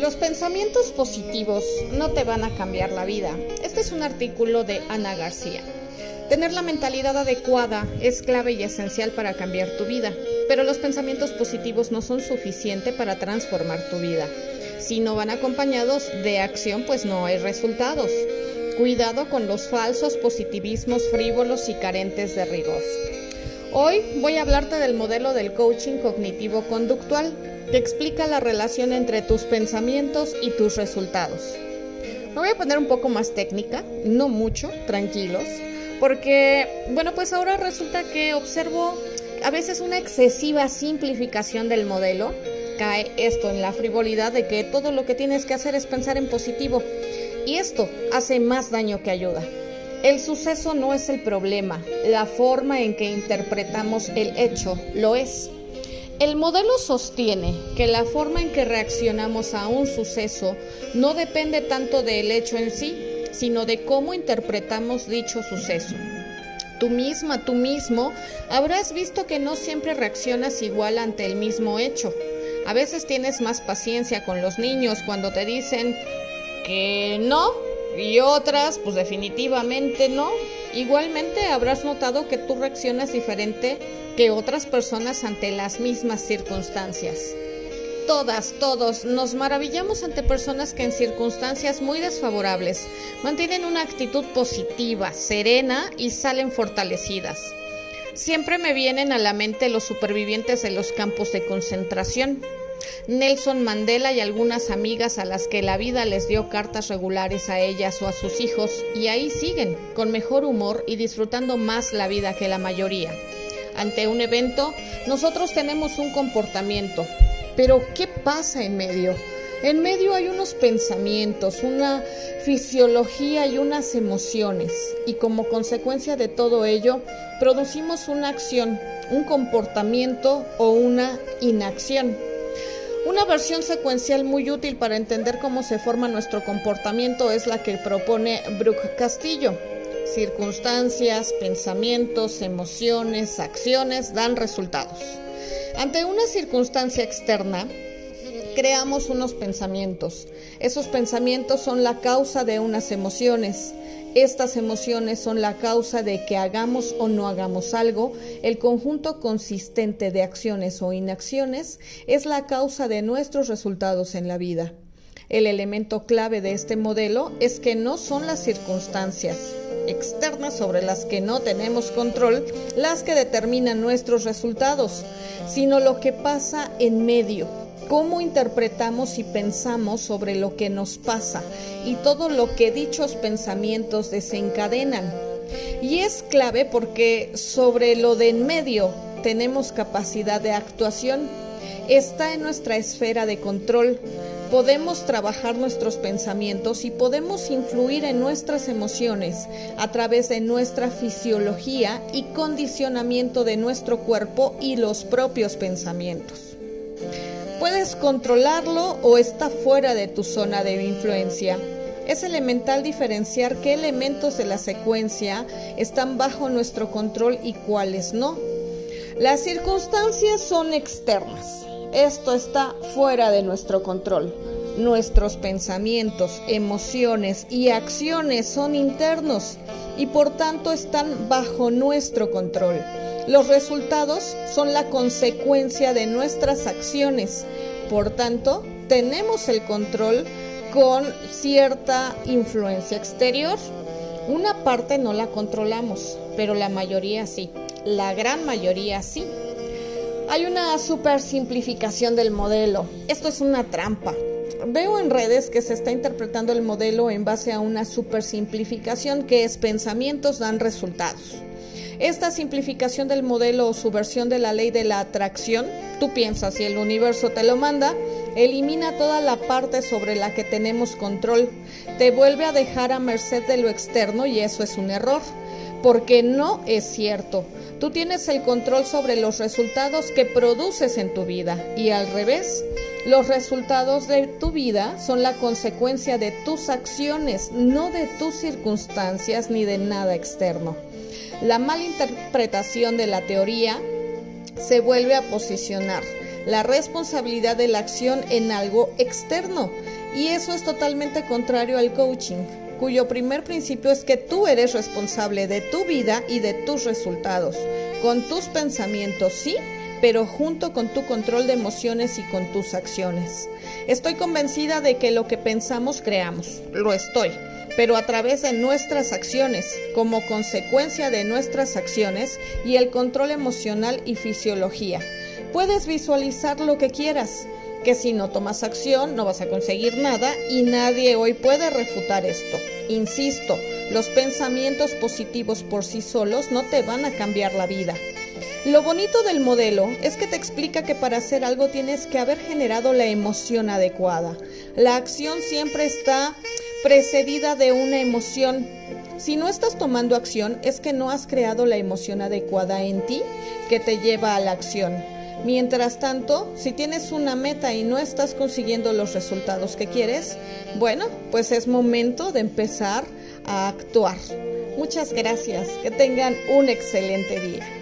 Los pensamientos positivos no te van a cambiar la vida. Este es un artículo de Ana García. Tener la mentalidad adecuada es clave y esencial para cambiar tu vida, pero los pensamientos positivos no son suficientes para transformar tu vida. Si no van acompañados de acción, pues no hay resultados. Cuidado con los falsos positivismos frívolos y carentes de rigor. Hoy voy a hablarte del modelo del coaching cognitivo-conductual que explica la relación entre tus pensamientos y tus resultados. Me voy a poner un poco más técnica, no mucho, tranquilos, porque, bueno, pues ahora resulta que observo a veces una excesiva simplificación del modelo. Cae esto en la frivolidad de que todo lo que tienes que hacer es pensar en positivo. Y esto hace más daño que ayuda. El suceso no es el problema, la forma en que interpretamos el hecho lo es. El modelo sostiene que la forma en que reaccionamos a un suceso no depende tanto del hecho en sí, sino de cómo interpretamos dicho suceso. Tú misma, tú mismo, habrás visto que no siempre reaccionas igual ante el mismo hecho. A veces tienes más paciencia con los niños cuando te dicen que no y otras, pues definitivamente no. Igualmente habrás notado que tú reaccionas diferente que otras personas ante las mismas circunstancias. Todas, todos nos maravillamos ante personas que en circunstancias muy desfavorables mantienen una actitud positiva, serena y salen fortalecidas. Siempre me vienen a la mente los supervivientes de los campos de concentración. Nelson Mandela y algunas amigas a las que la vida les dio cartas regulares a ellas o a sus hijos y ahí siguen, con mejor humor y disfrutando más la vida que la mayoría. Ante un evento, nosotros tenemos un comportamiento, pero ¿qué pasa en medio? En medio hay unos pensamientos, una fisiología y unas emociones, y como consecuencia de todo ello, producimos una acción, un comportamiento o una inacción. Una versión secuencial muy útil para entender cómo se forma nuestro comportamiento es la que propone Brooke Castillo. Circunstancias, pensamientos, emociones, acciones dan resultados. Ante una circunstancia externa, creamos unos pensamientos. Esos pensamientos son la causa de unas emociones. Estas emociones son la causa de que hagamos o no hagamos algo. El conjunto consistente de acciones o inacciones es la causa de nuestros resultados en la vida. El elemento clave de este modelo es que no son las circunstancias externas sobre las que no tenemos control las que determinan nuestros resultados, sino lo que pasa en medio, cómo interpretamos y pensamos sobre lo que nos pasa y todo lo que dichos pensamientos desencadenan. Y es clave porque sobre lo de en medio tenemos capacidad de actuación, está en nuestra esfera de control, podemos trabajar nuestros pensamientos y podemos influir en nuestras emociones a través de nuestra fisiología y condicionamiento de nuestro cuerpo y los propios pensamientos. Puedes controlarlo o está fuera de tu zona de influencia. Es elemental diferenciar qué elementos de la secuencia están bajo nuestro control y cuáles no. Las circunstancias son externas. Esto está fuera de nuestro control. Nuestros pensamientos, emociones y acciones son internos y por tanto están bajo nuestro control. Los resultados son la consecuencia de nuestras acciones. Por tanto, tenemos el control con cierta influencia exterior. Una parte no la controlamos, pero la mayoría sí. La gran mayoría sí. Hay una super simplificación del modelo. Esto es una trampa. Veo en redes que se está interpretando el modelo en base a una super simplificación que es pensamientos dan resultados. Esta simplificación del modelo o su versión de la ley de la atracción, tú piensas si el universo te lo manda, elimina toda la parte sobre la que tenemos control, te vuelve a dejar a merced de lo externo y eso es un error, porque no es cierto. Tú tienes el control sobre los resultados que produces en tu vida y al revés, los resultados de tu vida son la consecuencia de tus acciones, no de tus circunstancias ni de nada externo. La mala interpretación de la teoría se vuelve a posicionar. la responsabilidad de la acción en algo externo. Y eso es totalmente contrario al coaching, cuyo primer principio es que tú eres responsable de tu vida y de tus resultados, con tus pensamientos, sí, pero junto con tu control de emociones y con tus acciones. Estoy convencida de que lo que pensamos creamos, lo estoy, pero a través de nuestras acciones, como consecuencia de nuestras acciones y el control emocional y fisiología. Puedes visualizar lo que quieras, que si no tomas acción no vas a conseguir nada y nadie hoy puede refutar esto. Insisto, los pensamientos positivos por sí solos no te van a cambiar la vida. Lo bonito del modelo es que te explica que para hacer algo tienes que haber generado la emoción adecuada. La acción siempre está precedida de una emoción. Si no estás tomando acción es que no has creado la emoción adecuada en ti que te lleva a la acción. Mientras tanto, si tienes una meta y no estás consiguiendo los resultados que quieres, bueno, pues es momento de empezar a actuar. Muchas gracias, que tengan un excelente día.